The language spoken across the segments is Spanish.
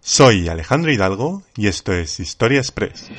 Soy Alejandro Hidalgo y esto es Historia Express.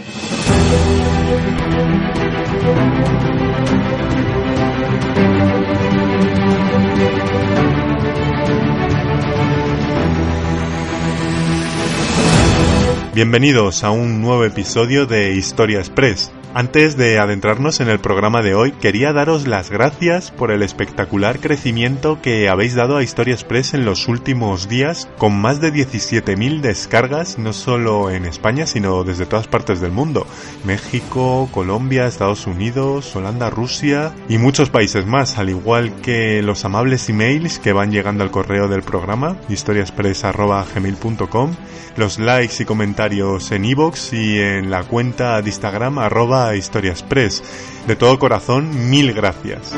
Bienvenidos a un nuevo episodio de Historia Express. Antes de adentrarnos en el programa de hoy, quería daros las gracias por el espectacular crecimiento que habéis dado a Historia Express en los últimos días, con más de 17.000 descargas, no solo en España, sino desde todas partes del mundo. México, Colombia, Estados Unidos, Holanda, Rusia y muchos países más, al igual que los amables emails que van llegando al correo del programa, historiaexpress.gmail.com, los likes y comentarios en iVoox y en la cuenta de Instagram arroba Historia Express. De todo corazón, mil gracias.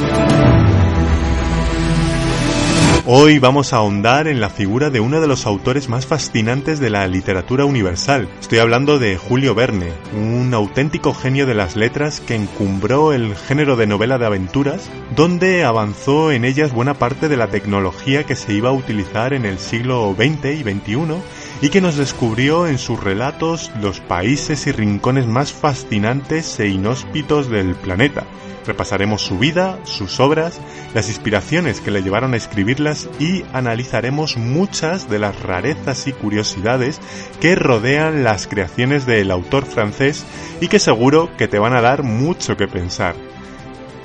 Hoy vamos a ahondar en la figura de uno de los autores más fascinantes de la literatura universal. Estoy hablando de Julio Verne, un auténtico genio de las letras que encumbró el género de novela de aventuras, donde avanzó en ellas buena parte de la tecnología que se iba a utilizar en el siglo XX y XXI y que nos descubrió en sus relatos los países y rincones más fascinantes e inhóspitos del planeta. Repasaremos su vida, sus obras, las inspiraciones que le llevaron a escribirlas y analizaremos muchas de las rarezas y curiosidades que rodean las creaciones del autor francés y que seguro que te van a dar mucho que pensar.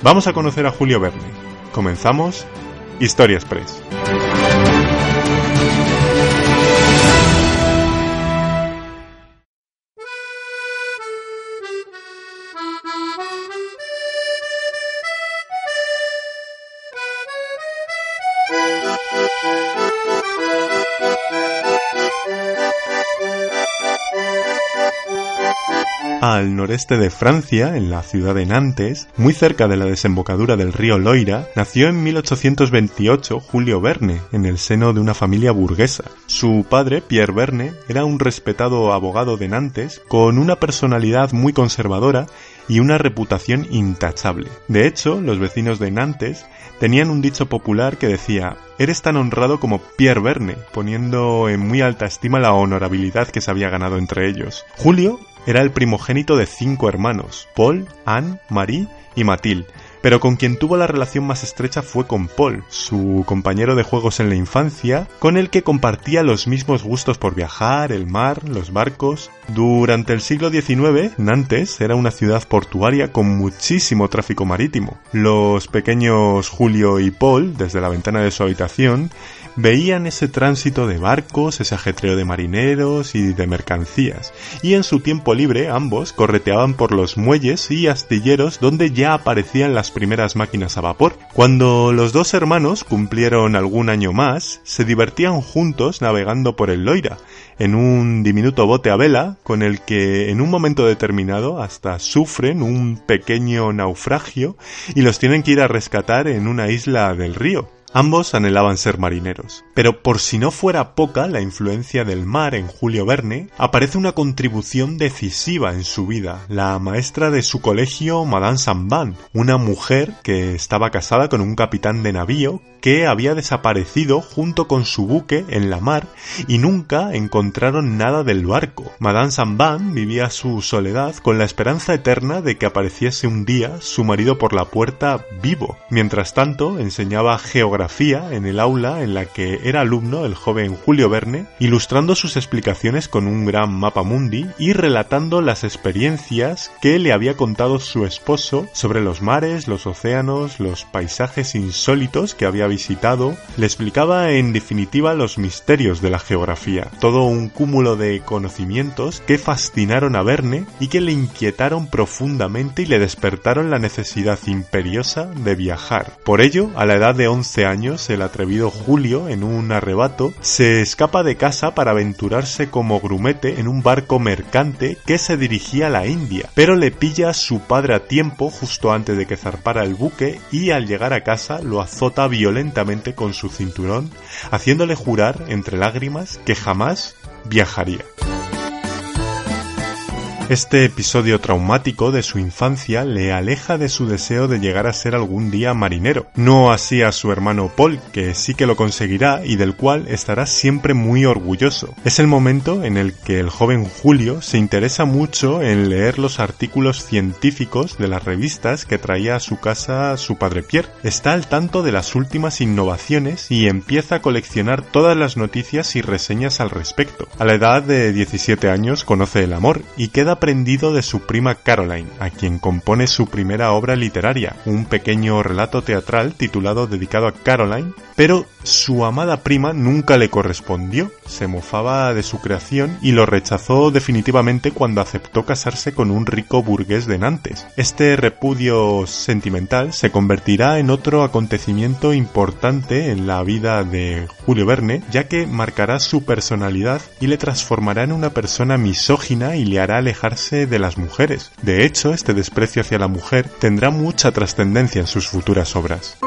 Vamos a conocer a Julio Verne. Comenzamos Historia Express. Noreste de Francia, en la ciudad de Nantes, muy cerca de la desembocadura del río Loira, nació en 1828 Julio Verne, en el seno de una familia burguesa. Su padre, Pierre Verne, era un respetado abogado de Nantes, con una personalidad muy conservadora y una reputación intachable. De hecho, los vecinos de Nantes tenían un dicho popular que decía Eres tan honrado como Pierre Verne, poniendo en muy alta estima la honorabilidad que se había ganado entre ellos. Julio era el primogénito de cinco hermanos, Paul, Anne, Marie y Mathilde, pero con quien tuvo la relación más estrecha fue con Paul, su compañero de juegos en la infancia, con el que compartía los mismos gustos por viajar, el mar, los barcos. Durante el siglo XIX, Nantes era una ciudad portuaria con muchísimo tráfico marítimo. Los pequeños Julio y Paul, desde la ventana de su habitación, veían ese tránsito de barcos, ese ajetreo de marineros y de mercancías, y en su tiempo libre ambos correteaban por los muelles y astilleros donde ya aparecían las primeras máquinas a vapor. Cuando los dos hermanos cumplieron algún año más, se divertían juntos navegando por el Loira, en un diminuto bote a vela con el que en un momento determinado hasta sufren un pequeño naufragio y los tienen que ir a rescatar en una isla del río. Ambos anhelaban ser marineros. Pero por si no fuera poca la influencia del mar en Julio Verne, aparece una contribución decisiva en su vida, la maestra de su colegio Madame Samban, una mujer que estaba casada con un capitán de navío que había desaparecido junto con su buque en la mar y nunca encontraron nada del barco. Madame Samban vivía su soledad con la esperanza eterna de que apareciese un día su marido por la puerta vivo. Mientras tanto, enseñaba geografía en el aula en la que era alumno el joven Julio Verne, ilustrando sus explicaciones con un gran mapa mundi y relatando las experiencias que le había contado su esposo sobre los mares, los océanos, los paisajes insólitos que había visitado, le explicaba en definitiva los misterios de la geografía, todo un cúmulo de conocimientos que fascinaron a Verne y que le inquietaron profundamente y le despertaron la necesidad imperiosa de viajar. Por ello, a la edad de 11 años, el atrevido Julio, en un arrebato, se escapa de casa para aventurarse como grumete en un barco mercante que se dirigía a la India, pero le pilla a su padre a tiempo justo antes de que zarpara el buque y al llegar a casa lo azota violentamente con su cinturón, haciéndole jurar entre lágrimas que jamás viajaría. Este episodio traumático de su infancia le aleja de su deseo de llegar a ser algún día marinero. No así a su hermano Paul, que sí que lo conseguirá y del cual estará siempre muy orgulloso. Es el momento en el que el joven Julio se interesa mucho en leer los artículos científicos de las revistas que traía a su casa su padre Pierre. Está al tanto de las últimas innovaciones y empieza a coleccionar todas las noticias y reseñas al respecto. A la edad de 17 años conoce el amor y queda aprendido de su prima Caroline, a quien compone su primera obra literaria, un pequeño relato teatral titulado dedicado a Caroline, pero su amada prima nunca le correspondió, se mofaba de su creación y lo rechazó definitivamente cuando aceptó casarse con un rico burgués de Nantes. Este repudio sentimental se convertirá en otro acontecimiento importante en la vida de Julio Verne, ya que marcará su personalidad y le transformará en una persona misógina y le hará alejar de las mujeres. De hecho, este desprecio hacia la mujer tendrá mucha trascendencia en sus futuras obras.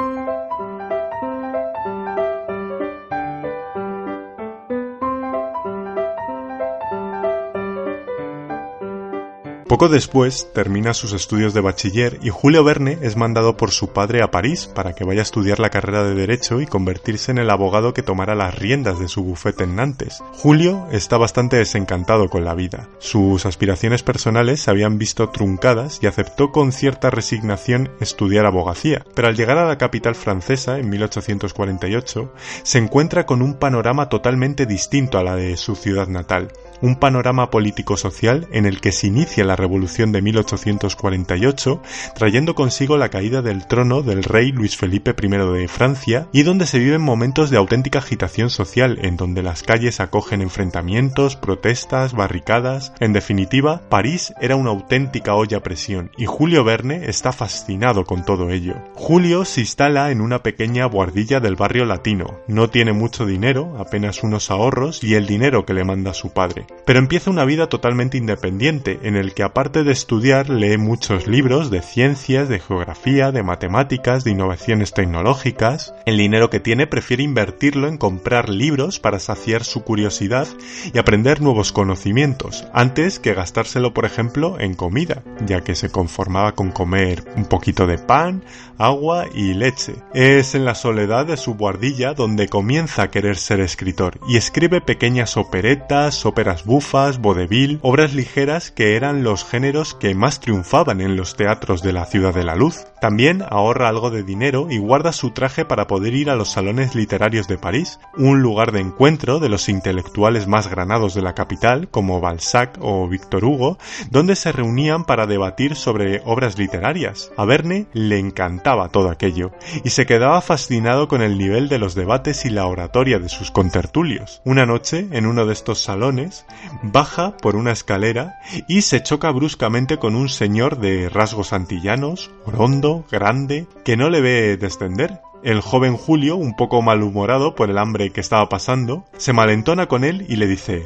Poco después termina sus estudios de bachiller y Julio Verne es mandado por su padre a París para que vaya a estudiar la carrera de Derecho y convertirse en el abogado que tomara las riendas de su bufete en Nantes. Julio está bastante desencantado con la vida. Sus aspiraciones personales se habían visto truncadas y aceptó con cierta resignación estudiar abogacía, pero al llegar a la capital francesa en 1848 se encuentra con un panorama totalmente distinto a la de su ciudad natal un panorama político-social en el que se inicia la Revolución de 1848, trayendo consigo la caída del trono del rey Luis Felipe I de Francia y donde se viven momentos de auténtica agitación social en donde las calles acogen enfrentamientos, protestas, barricadas. En definitiva, París era una auténtica olla a presión y Julio Verne está fascinado con todo ello. Julio se instala en una pequeña buhardilla del barrio latino. No tiene mucho dinero, apenas unos ahorros y el dinero que le manda su padre pero empieza una vida totalmente independiente, en el que aparte de estudiar lee muchos libros de ciencias, de geografía, de matemáticas, de innovaciones tecnológicas. El dinero que tiene prefiere invertirlo en comprar libros para saciar su curiosidad y aprender nuevos conocimientos, antes que gastárselo, por ejemplo, en comida, ya que se conformaba con comer un poquito de pan, agua y leche. Es en la soledad de su guardilla donde comienza a querer ser escritor y escribe pequeñas operetas, óperas bufas, vodevil, obras ligeras que eran los géneros que más triunfaban en los teatros de la Ciudad de la Luz. También ahorra algo de dinero y guarda su traje para poder ir a los salones literarios de París, un lugar de encuentro de los intelectuales más granados de la capital, como Balzac o Victor Hugo, donde se reunían para debatir sobre obras literarias. A Verne le encantaba todo aquello, y se quedaba fascinado con el nivel de los debates y la oratoria de sus contertulios. Una noche, en uno de estos salones, baja por una escalera y se choca bruscamente con un señor de rasgos antillanos, orondo, grande, que no le ve descender. El joven Julio, un poco malhumorado por el hambre que estaba pasando, se malentona con él y le dice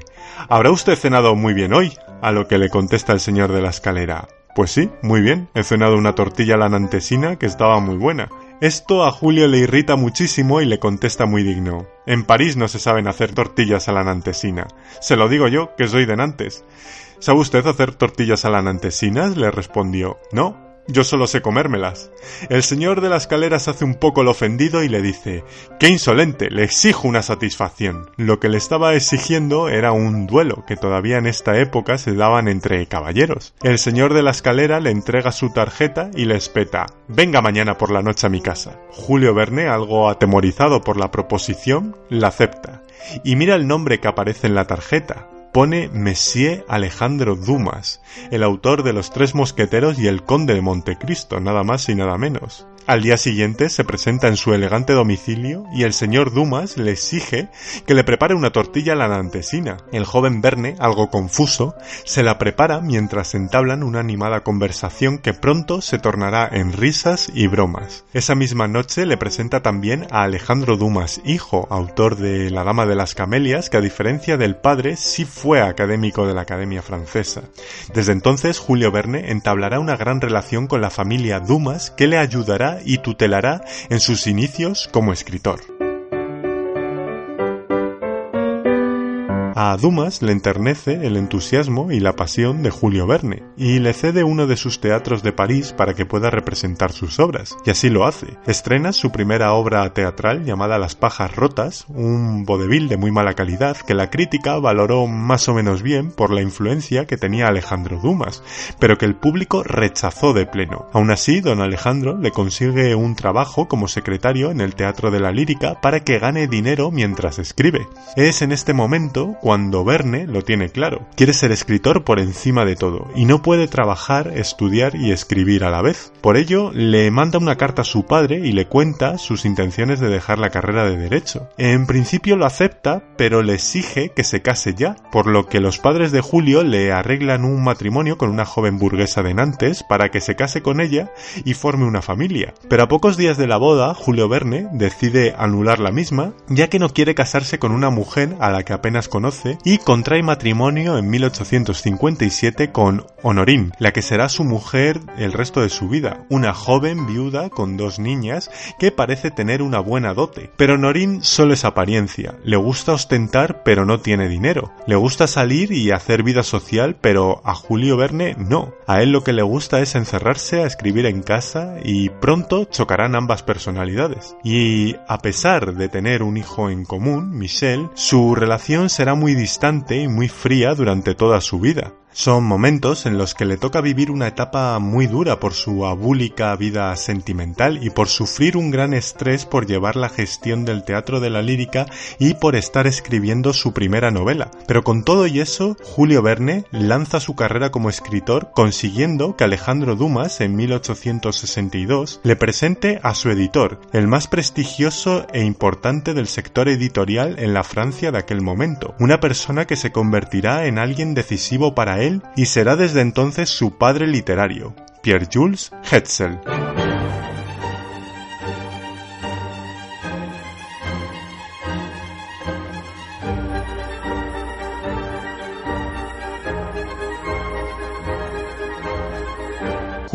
¿Habrá usted cenado muy bien hoy? A lo que le contesta el señor de la escalera Pues sí, muy bien, he cenado una tortilla lanantesina que estaba muy buena. Esto a Julio le irrita muchísimo y le contesta muy digno. En París no se saben hacer tortillas a la nantesina. Se lo digo yo, que soy de Nantes. ¿Sabe usted hacer tortillas a la nantesinas? le respondió. No, yo solo sé comérmelas. El señor de la escalera se hace un poco el ofendido y le dice ¡Qué insolente! Le exijo una satisfacción. Lo que le estaba exigiendo era un duelo, que todavía en esta época se daban entre caballeros. El señor de la escalera le entrega su tarjeta y le espeta Venga mañana por la noche a mi casa. Julio Verne, algo atemorizado por la proposición, la acepta. Y mira el nombre que aparece en la tarjeta pone Monsieur Alejandro Dumas, el autor de Los Tres Mosqueteros y El Conde de Montecristo, nada más y nada menos. Al día siguiente se presenta en su elegante domicilio y el señor Dumas le exige que le prepare una tortilla a la dantesina. El joven Verne, algo confuso, se la prepara mientras entablan una animada conversación que pronto se tornará en risas y bromas. Esa misma noche le presenta también a Alejandro Dumas, hijo, autor de La Dama de las Camelias, que a diferencia del padre sí académico de la Academia Francesa. Desde entonces Julio Verne entablará una gran relación con la familia Dumas que le ayudará y tutelará en sus inicios como escritor. A Dumas le enternece el entusiasmo y la pasión de Julio Verne, y le cede uno de sus teatros de París para que pueda representar sus obras, y así lo hace. Estrena su primera obra teatral llamada Las pajas rotas, un vodevil de muy mala calidad que la crítica valoró más o menos bien por la influencia que tenía Alejandro Dumas, pero que el público rechazó de pleno. Aún así, don Alejandro le consigue un trabajo como secretario en el Teatro de la Lírica para que gane dinero mientras escribe. Es en este momento cuando Verne lo tiene claro. Quiere ser escritor por encima de todo y no puede trabajar, estudiar y escribir a la vez. Por ello, le manda una carta a su padre y le cuenta sus intenciones de dejar la carrera de derecho. En principio lo acepta, pero le exige que se case ya, por lo que los padres de Julio le arreglan un matrimonio con una joven burguesa de Nantes para que se case con ella y forme una familia. Pero a pocos días de la boda, Julio Verne decide anular la misma, ya que no quiere casarse con una mujer a la que apenas conoce y contrae matrimonio en 1857 con Honorín, la que será su mujer el resto de su vida, una joven viuda con dos niñas que parece tener una buena dote. Pero Honorín solo es apariencia, le gusta ostentar pero no tiene dinero, le gusta salir y hacer vida social pero a Julio Verne no, a él lo que le gusta es encerrarse a escribir en casa y pronto chocarán ambas personalidades. Y a pesar de tener un hijo en común, Michel, su relación será muy muy distante y muy fría durante toda su vida. Son momentos en los que le toca vivir una etapa muy dura por su abúlica vida sentimental y por sufrir un gran estrés por llevar la gestión del teatro de la lírica y por estar escribiendo su primera novela. Pero con todo y eso, Julio Verne lanza su carrera como escritor consiguiendo que Alejandro Dumas en 1862 le presente a su editor, el más prestigioso e importante del sector editorial en la Francia de aquel momento, una persona que se convertirá en alguien decisivo para él y será desde entonces su padre literario, Pierre-Jules Hetzel.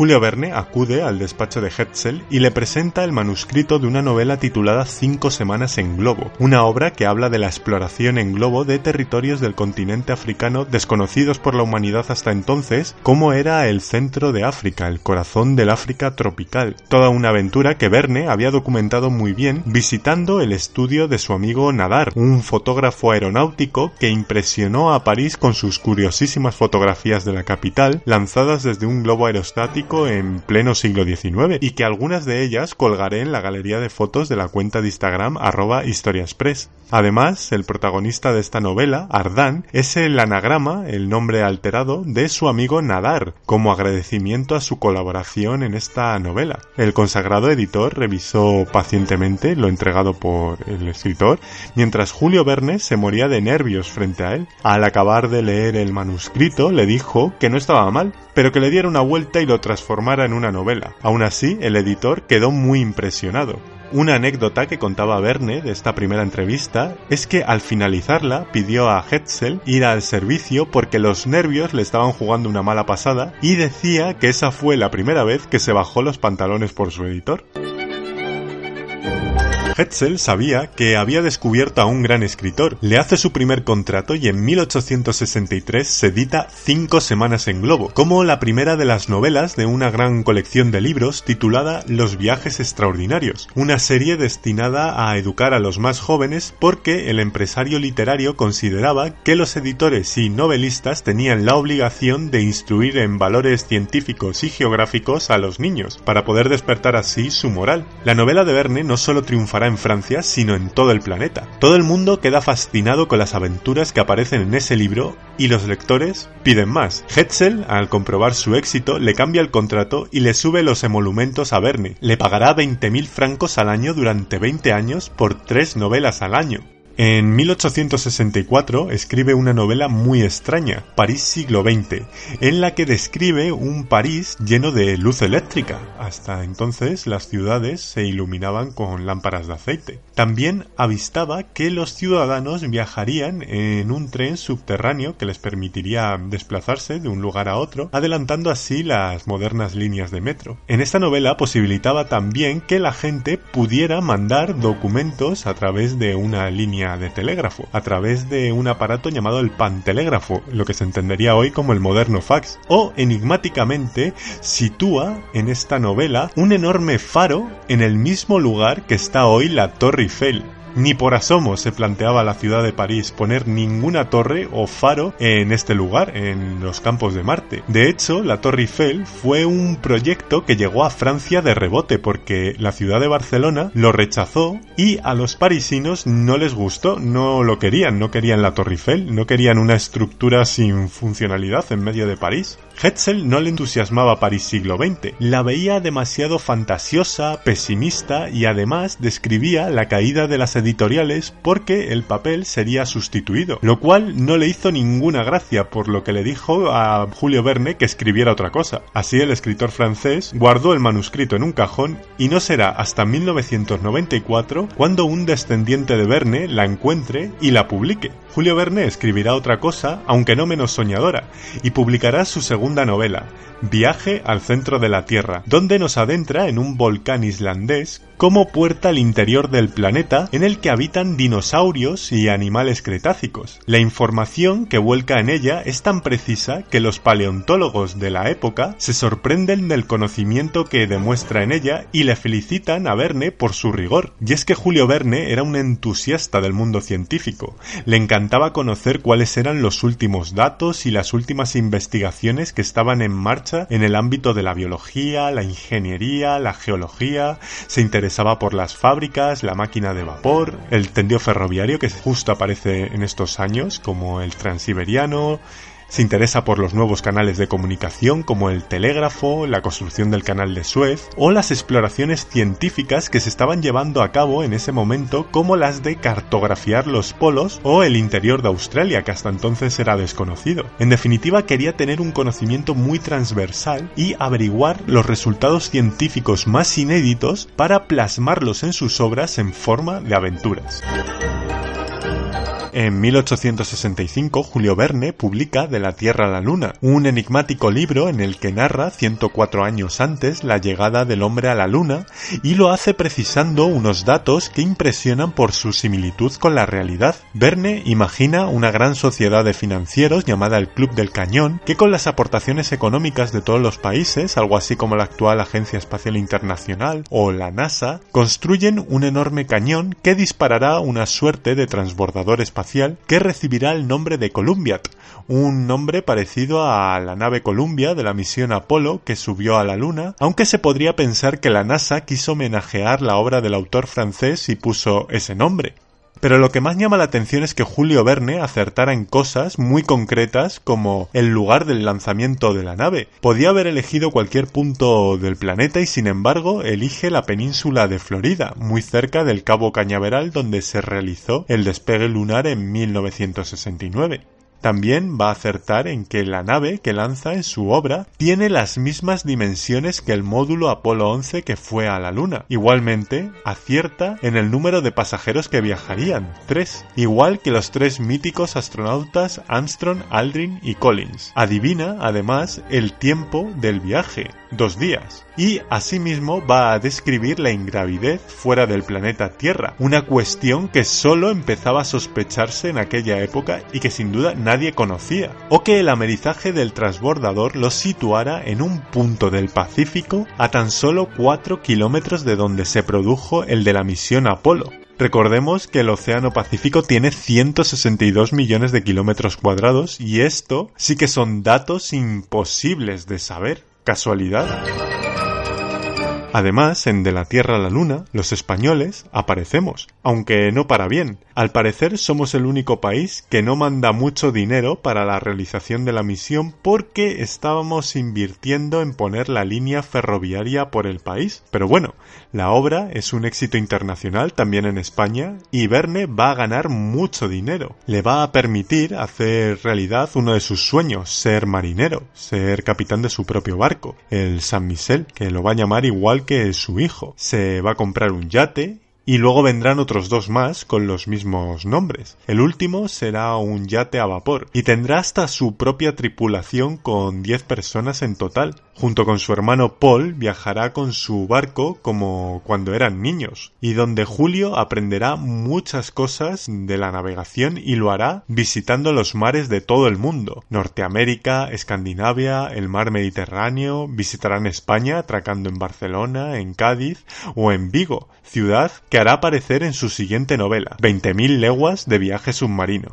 Julio Verne acude al despacho de Hetzel y le presenta el manuscrito de una novela titulada Cinco semanas en globo, una obra que habla de la exploración en globo de territorios del continente africano desconocidos por la humanidad hasta entonces, como era el centro de África, el corazón del África tropical. Toda una aventura que Verne había documentado muy bien visitando el estudio de su amigo Nadar, un fotógrafo aeronáutico que impresionó a París con sus curiosísimas fotografías de la capital lanzadas desde un globo aerostático en pleno siglo XIX y que algunas de ellas colgaré en la galería de fotos de la cuenta de Instagram arroba historiaspress. Además, el protagonista de esta novela, Ardán, es el anagrama, el nombre alterado, de su amigo Nadar, como agradecimiento a su colaboración en esta novela. El consagrado editor revisó pacientemente lo entregado por el escritor, mientras Julio Verne se moría de nervios frente a él. Al acabar de leer el manuscrito, le dijo que no estaba mal, pero que le diera una vuelta y lo transformara en una novela. Aún así, el editor quedó muy impresionado. Una anécdota que contaba Verne de esta primera entrevista es que al finalizarla pidió a Hetzel ir al servicio porque los nervios le estaban jugando una mala pasada y decía que esa fue la primera vez que se bajó los pantalones por su editor. Hetzel sabía que había descubierto a un gran escritor. Le hace su primer contrato y en 1863 se edita Cinco Semanas en Globo, como la primera de las novelas de una gran colección de libros titulada Los viajes extraordinarios, una serie destinada a educar a los más jóvenes porque el empresario literario consideraba que los editores y novelistas tenían la obligación de instruir en valores científicos y geográficos a los niños, para poder despertar así su moral. La novela de Verne no solo triunfará en Francia, sino en todo el planeta. Todo el mundo queda fascinado con las aventuras que aparecen en ese libro y los lectores piden más. Hetzel, al comprobar su éxito, le cambia el contrato y le sube los emolumentos a Verne. Le pagará 20.000 francos al año durante 20 años por tres novelas al año. En 1864 escribe una novela muy extraña, París siglo XX, en la que describe un París lleno de luz eléctrica. Hasta entonces las ciudades se iluminaban con lámparas de aceite. También avistaba que los ciudadanos viajarían en un tren subterráneo que les permitiría desplazarse de un lugar a otro, adelantando así las modernas líneas de metro. En esta novela posibilitaba también que la gente pudiera mandar documentos a través de una línea de telégrafo, a través de un aparato llamado el pantelégrafo, lo que se entendería hoy como el moderno fax, o enigmáticamente sitúa en esta novela un enorme faro en el mismo lugar que está hoy la Torre Eiffel. Ni por asomo se planteaba la ciudad de París poner ninguna torre o faro en este lugar, en los campos de Marte. De hecho, la Torre Eiffel fue un proyecto que llegó a Francia de rebote porque la ciudad de Barcelona lo rechazó y a los parisinos no les gustó, no lo querían, no querían la Torre Eiffel, no querían una estructura sin funcionalidad en medio de París. Hetzel no le entusiasmaba París siglo XX, la veía demasiado fantasiosa, pesimista y además describía la caída de las editoriales porque el papel sería sustituido, lo cual no le hizo ninguna gracia, por lo que le dijo a Julio Verne que escribiera otra cosa. Así el escritor francés guardó el manuscrito en un cajón y no será hasta 1994 cuando un descendiente de Verne la encuentre y la publique. Julio Verne escribirá otra cosa, aunque no menos soñadora, y publicará su novela, Viaje al centro de la Tierra, donde nos adentra en un volcán islandés como puerta al interior del planeta en el que habitan dinosaurios y animales cretácicos. La información que vuelca en ella es tan precisa que los paleontólogos de la época se sorprenden del conocimiento que demuestra en ella y le felicitan a Verne por su rigor. Y es que Julio Verne era un entusiasta del mundo científico. Le encantaba conocer cuáles eran los últimos datos y las últimas investigaciones que estaban en marcha en el ámbito de la biología, la ingeniería, la geología, se por las fábricas, la máquina de vapor, el tendido ferroviario que justo aparece en estos años, como el transiberiano, se interesa por los nuevos canales de comunicación como el telégrafo, la construcción del canal de Suez o las exploraciones científicas que se estaban llevando a cabo en ese momento como las de cartografiar los polos o el interior de Australia que hasta entonces era desconocido. En definitiva quería tener un conocimiento muy transversal y averiguar los resultados científicos más inéditos para plasmarlos en sus obras en forma de aventuras. En 1865, Julio Verne publica De la Tierra a la Luna, un enigmático libro en el que narra 104 años antes la llegada del hombre a la Luna y lo hace precisando unos datos que impresionan por su similitud con la realidad. Verne imagina una gran sociedad de financieros llamada el Club del Cañón que con las aportaciones económicas de todos los países, algo así como la actual Agencia Espacial Internacional o la NASA, construyen un enorme cañón que disparará una suerte de transbordador espacial que recibirá el nombre de Columbiat, un nombre parecido a la nave Columbia de la misión Apolo que subió a la Luna, aunque se podría pensar que la NASA quiso homenajear la obra del autor francés y puso ese nombre. Pero lo que más llama la atención es que Julio Verne acertara en cosas muy concretas como el lugar del lanzamiento de la nave. Podía haber elegido cualquier punto del planeta y sin embargo elige la península de Florida, muy cerca del Cabo Cañaveral donde se realizó el despegue lunar en 1969. También va a acertar en que la nave que lanza en su obra tiene las mismas dimensiones que el módulo Apolo 11 que fue a la Luna. Igualmente, acierta en el número de pasajeros que viajarían, tres, igual que los tres míticos astronautas Armstrong, Aldrin y Collins. Adivina, además, el tiempo del viaje, dos días. Y asimismo va a describir la ingravidez fuera del planeta Tierra, una cuestión que solo empezaba a sospecharse en aquella época y que sin duda nadie conocía, o que el amerizaje del transbordador lo situara en un punto del Pacífico a tan solo 4 kilómetros de donde se produjo el de la misión Apolo. Recordemos que el Océano Pacífico tiene 162 millones de kilómetros cuadrados y esto sí que son datos imposibles de saber. ¿Casualidad? Además, en De la Tierra a la Luna, los españoles aparecemos, aunque no para bien. Al parecer somos el único país que no manda mucho dinero para la realización de la misión porque estábamos invirtiendo en poner la línea ferroviaria por el país. Pero bueno, la obra es un éxito internacional también en España y Verne va a ganar mucho dinero. Le va a permitir hacer realidad uno de sus sueños, ser marinero, ser capitán de su propio barco, el San Michel, que lo va a llamar igual que su hijo. Se va a comprar un yate y luego vendrán otros dos más con los mismos nombres. El último será un yate a vapor y tendrá hasta su propia tripulación con 10 personas en total. Junto con su hermano Paul viajará con su barco como cuando eran niños y donde Julio aprenderá muchas cosas de la navegación y lo hará visitando los mares de todo el mundo. Norteamérica, Escandinavia, el mar Mediterráneo, visitarán España atracando en Barcelona, en Cádiz o en Vigo, ciudad que hará aparecer en su siguiente novela, 20.000 leguas de viaje submarino.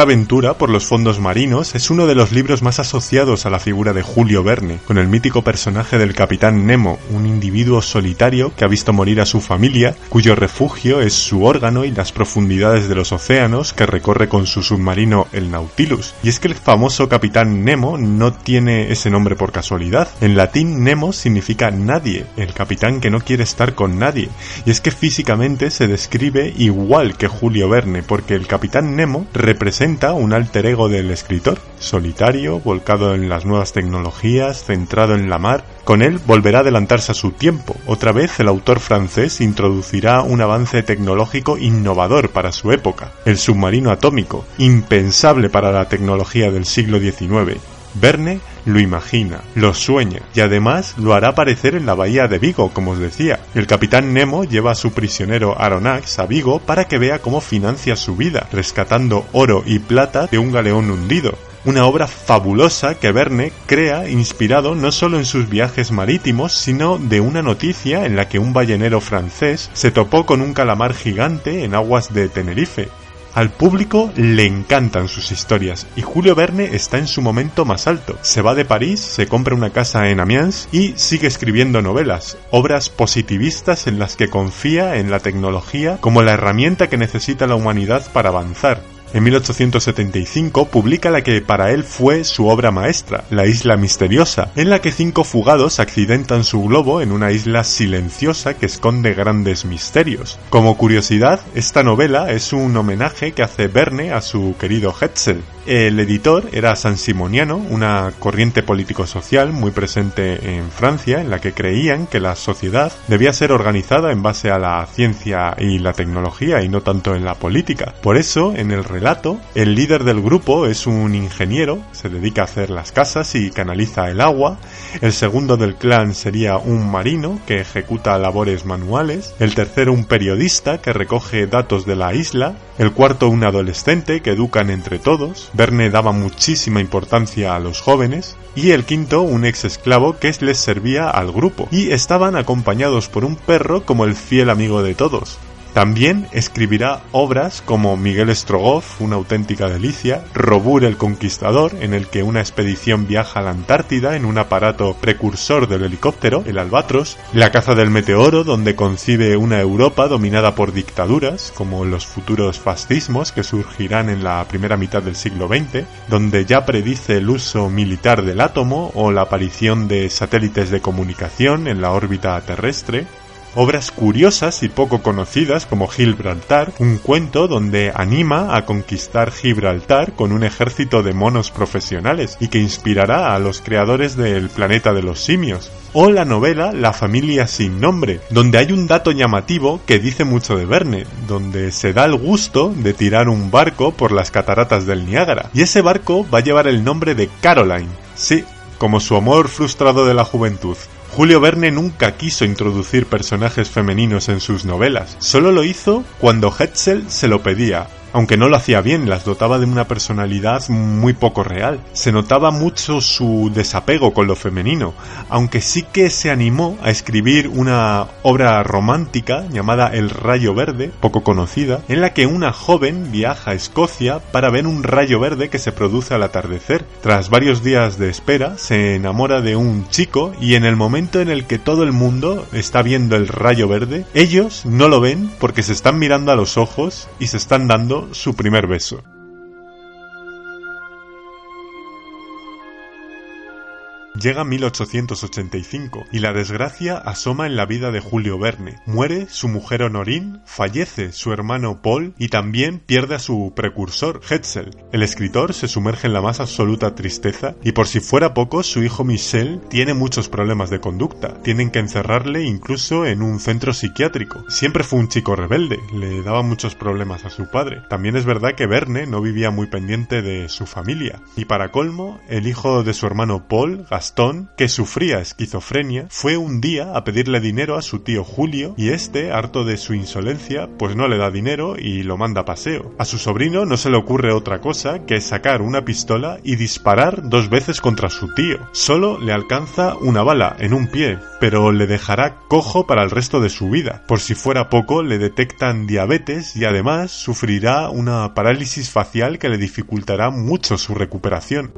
Esta aventura por los fondos marinos es uno de los libros más asociados a la figura de Julio Verne, con el mítico personaje del capitán Nemo, un individuo solitario que ha visto morir a su familia, cuyo refugio es su órgano y las profundidades de los océanos que recorre con su submarino el Nautilus. Y es que el famoso capitán Nemo no tiene ese nombre por casualidad. En latín Nemo significa nadie, el capitán que no quiere estar con nadie. Y es que físicamente se describe igual que Julio Verne, porque el capitán Nemo representa un alter ego del escritor, solitario, volcado en las nuevas tecnologías, centrado en la mar. Con él volverá a adelantarse a su tiempo. Otra vez el autor francés introducirá un avance tecnológico innovador para su época, el submarino atómico, impensable para la tecnología del siglo XIX. Verne lo imagina, lo sueña y además lo hará aparecer en la bahía de Vigo, como os decía. El capitán Nemo lleva a su prisionero Aronnax a Vigo para que vea cómo financia su vida, rescatando oro y plata de un galeón hundido. Una obra fabulosa que Verne crea inspirado no solo en sus viajes marítimos, sino de una noticia en la que un ballenero francés se topó con un calamar gigante en aguas de Tenerife al público le encantan sus historias y Julio Verne está en su momento más alto. Se va de París, se compra una casa en Amiens y sigue escribiendo novelas, obras positivistas en las que confía en la tecnología como la herramienta que necesita la humanidad para avanzar. En 1875 publica la que para él fue su obra maestra, La Isla Misteriosa, en la que cinco fugados accidentan su globo en una isla silenciosa que esconde grandes misterios. Como curiosidad, esta novela es un homenaje que hace Verne a su querido Hetzel. El editor era San Simoniano, una corriente político-social muy presente en Francia, en la que creían que la sociedad debía ser organizada en base a la ciencia y la tecnología y no tanto en la política. Por eso, en el el líder del grupo es un ingeniero, se dedica a hacer las casas y canaliza el agua, el segundo del clan sería un marino que ejecuta labores manuales, el tercero un periodista que recoge datos de la isla, el cuarto un adolescente que educan entre todos, Verne daba muchísima importancia a los jóvenes, y el quinto un ex esclavo que les servía al grupo, y estaban acompañados por un perro como el fiel amigo de todos. También escribirá obras como Miguel Strogoff, una auténtica delicia, Robur el Conquistador, en el que una expedición viaja a la Antártida en un aparato precursor del helicóptero, el Albatros, La caza del meteoro, donde concibe una Europa dominada por dictaduras, como los futuros fascismos que surgirán en la primera mitad del siglo XX, donde ya predice el uso militar del átomo o la aparición de satélites de comunicación en la órbita terrestre, obras curiosas y poco conocidas como Gibraltar, un cuento donde anima a conquistar Gibraltar con un ejército de monos profesionales y que inspirará a los creadores del planeta de los simios. O la novela La familia sin nombre, donde hay un dato llamativo que dice mucho de Verne, donde se da el gusto de tirar un barco por las cataratas del Niágara. Y ese barco va a llevar el nombre de Caroline. Sí, como su amor frustrado de la juventud. Julio Verne nunca quiso introducir personajes femeninos en sus novelas, solo lo hizo cuando Hetzel se lo pedía, aunque no lo hacía bien, las dotaba de una personalidad muy poco real. Se notaba mucho su desapego con lo femenino, aunque sí que se animó a escribir una obra romántica llamada El Rayo Verde, poco conocida, en la que una joven viaja a Escocia para ver un rayo verde que se produce al atardecer. Tras varios días de espera, se enamora de un chico y en el momento en el que todo el mundo está viendo el rayo verde, ellos no lo ven porque se están mirando a los ojos y se están dando su primer beso. Llega 1885 y la desgracia asoma en la vida de Julio Verne. Muere su mujer Honorín, fallece su hermano Paul y también pierde a su precursor, Hetzel. El escritor se sumerge en la más absoluta tristeza y por si fuera poco, su hijo Michel tiene muchos problemas de conducta. Tienen que encerrarle incluso en un centro psiquiátrico. Siempre fue un chico rebelde, le daba muchos problemas a su padre. También es verdad que Verne no vivía muy pendiente de su familia. Y para colmo, el hijo de su hermano Paul, Gastón, que sufría esquizofrenia, fue un día a pedirle dinero a su tío Julio y este, harto de su insolencia, pues no le da dinero y lo manda a paseo. A su sobrino no se le ocurre otra cosa que sacar una pistola y disparar dos veces contra su tío. Solo le alcanza una bala en un pie, pero le dejará cojo para el resto de su vida. Por si fuera poco, le detectan diabetes y además sufrirá una parálisis facial que le dificultará mucho su recuperación.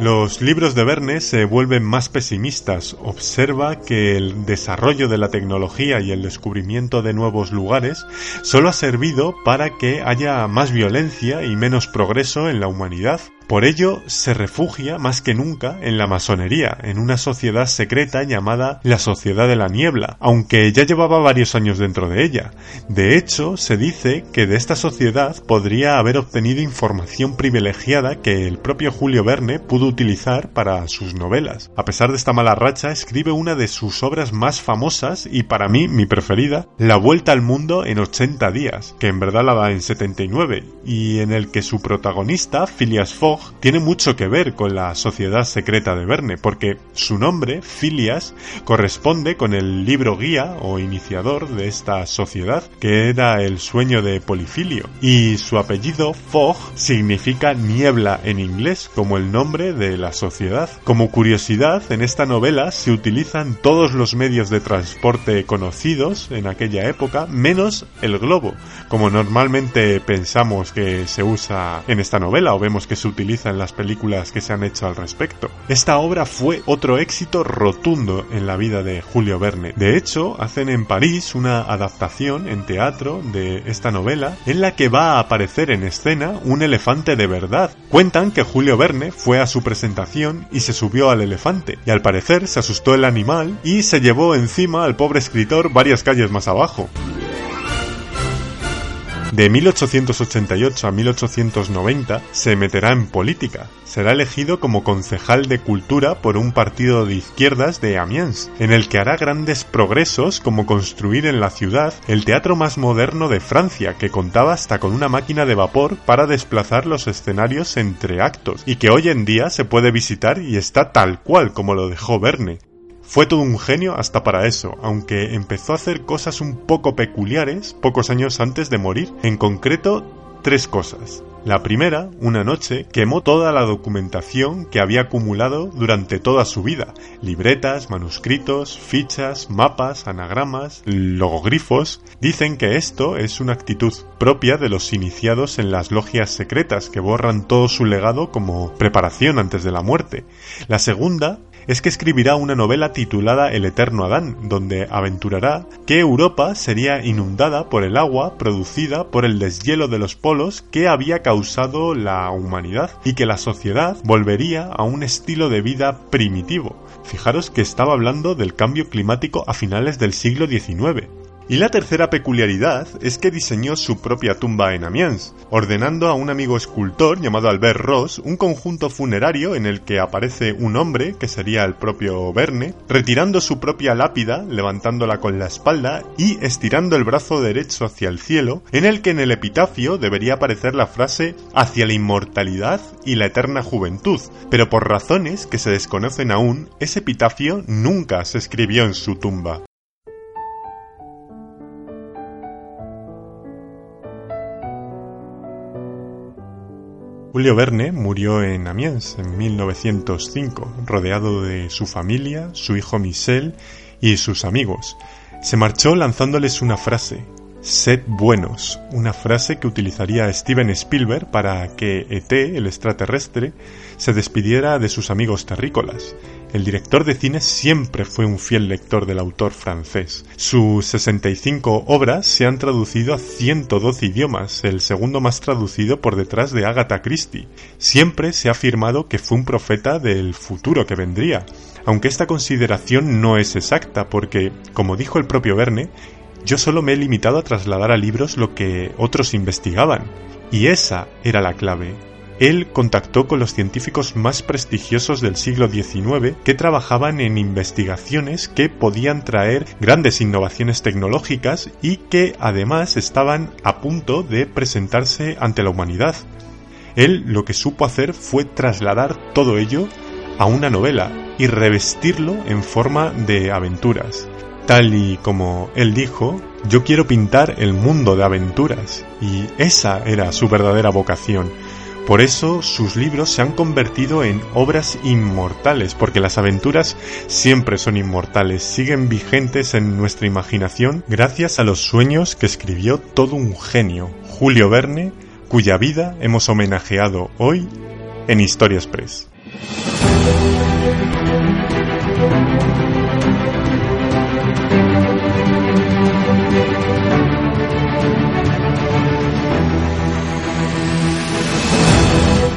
Los libros de Verne se vuelven más pesimistas. Observa que el desarrollo de la tecnología y el descubrimiento de nuevos lugares solo ha servido para que haya más violencia y menos progreso en la humanidad. Por ello, se refugia más que nunca en la masonería, en una sociedad secreta llamada la Sociedad de la Niebla, aunque ya llevaba varios años dentro de ella. De hecho, se dice que de esta sociedad podría haber obtenido información privilegiada que el propio Julio Verne pudo utilizar para sus novelas. A pesar de esta mala racha, escribe una de sus obras más famosas y para mí mi preferida, La Vuelta al Mundo en 80 días, que en verdad la da en 79, y en el que su protagonista, Phileas Fogg, tiene mucho que ver con la sociedad secreta de Verne, porque su nombre, Phileas, corresponde con el libro guía o iniciador de esta sociedad, que era el sueño de Polifilio, y su apellido, Fogg, significa niebla en inglés, como el nombre de la sociedad. Como curiosidad, en esta novela se utilizan todos los medios de transporte conocidos en aquella época, menos el globo, como normalmente pensamos que se usa en esta novela o vemos que se utiliza en las películas que se han hecho al respecto. Esta obra fue otro éxito rotundo en la vida de Julio Verne. De hecho, hacen en París una adaptación en teatro de esta novela en la que va a aparecer en escena un elefante de verdad. Cuentan que Julio Verne fue a su presentación y se subió al elefante, y al parecer se asustó el animal y se llevó encima al pobre escritor varias calles más abajo. De 1888 a 1890 se meterá en política. Será elegido como concejal de cultura por un partido de izquierdas de Amiens, en el que hará grandes progresos como construir en la ciudad el teatro más moderno de Francia, que contaba hasta con una máquina de vapor para desplazar los escenarios entre actos, y que hoy en día se puede visitar y está tal cual como lo dejó Verne. Fue todo un genio hasta para eso, aunque empezó a hacer cosas un poco peculiares pocos años antes de morir. En concreto, tres cosas. La primera, una noche, quemó toda la documentación que había acumulado durante toda su vida. Libretas, manuscritos, fichas, mapas, anagramas, logogrifos. Dicen que esto es una actitud propia de los iniciados en las logias secretas que borran todo su legado como preparación antes de la muerte. La segunda es que escribirá una novela titulada El Eterno Adán, donde aventurará que Europa sería inundada por el agua producida por el deshielo de los polos que había causado la humanidad y que la sociedad volvería a un estilo de vida primitivo. Fijaros que estaba hablando del cambio climático a finales del siglo XIX. Y la tercera peculiaridad es que diseñó su propia tumba en Amiens, ordenando a un amigo escultor llamado Albert Ross un conjunto funerario en el que aparece un hombre, que sería el propio Verne, retirando su propia lápida, levantándola con la espalda y estirando el brazo derecho hacia el cielo, en el que en el epitafio debería aparecer la frase hacia la inmortalidad y la eterna juventud, pero por razones que se desconocen aún, ese epitafio nunca se escribió en su tumba. Julio Verne murió en Amiens en 1905, rodeado de su familia, su hijo Michel y sus amigos. Se marchó lanzándoles una frase, Sed buenos, una frase que utilizaría Steven Spielberg para que ET, el extraterrestre, se despidiera de sus amigos terrícolas. El director de cine siempre fue un fiel lector del autor francés. Sus 65 obras se han traducido a 112 idiomas, el segundo más traducido por detrás de Agatha Christie. Siempre se ha afirmado que fue un profeta del futuro que vendría, aunque esta consideración no es exacta porque, como dijo el propio Verne, yo solo me he limitado a trasladar a libros lo que otros investigaban, y esa era la clave. Él contactó con los científicos más prestigiosos del siglo XIX que trabajaban en investigaciones que podían traer grandes innovaciones tecnológicas y que además estaban a punto de presentarse ante la humanidad. Él lo que supo hacer fue trasladar todo ello a una novela y revestirlo en forma de aventuras. Tal y como él dijo, yo quiero pintar el mundo de aventuras, y esa era su verdadera vocación. Por eso sus libros se han convertido en obras inmortales, porque las aventuras siempre son inmortales, siguen vigentes en nuestra imaginación gracias a los sueños que escribió todo un genio, Julio Verne, cuya vida hemos homenajeado hoy en Historia Express.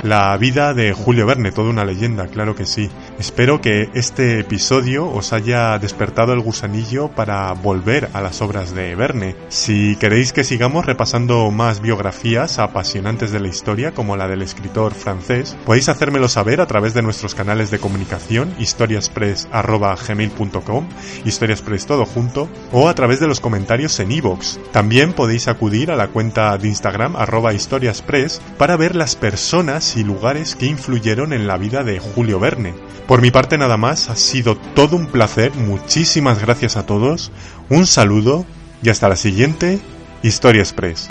La vida de Julio Verne, toda una leyenda, claro que sí. Espero que este episodio os haya despertado el gusanillo para volver a las obras de Verne. Si queréis que sigamos repasando más biografías apasionantes de la historia, como la del escritor francés, podéis hacérmelo saber a través de nuestros canales de comunicación, historiaspress.gmail.com, historiaspress todo junto, o a través de los comentarios en iVoox. También podéis acudir a la cuenta de Instagram historiaspress para ver las personas y lugares que influyeron en la vida de Julio Verne. Por mi parte nada más, ha sido todo un placer, muchísimas gracias a todos, un saludo y hasta la siguiente Historia Express.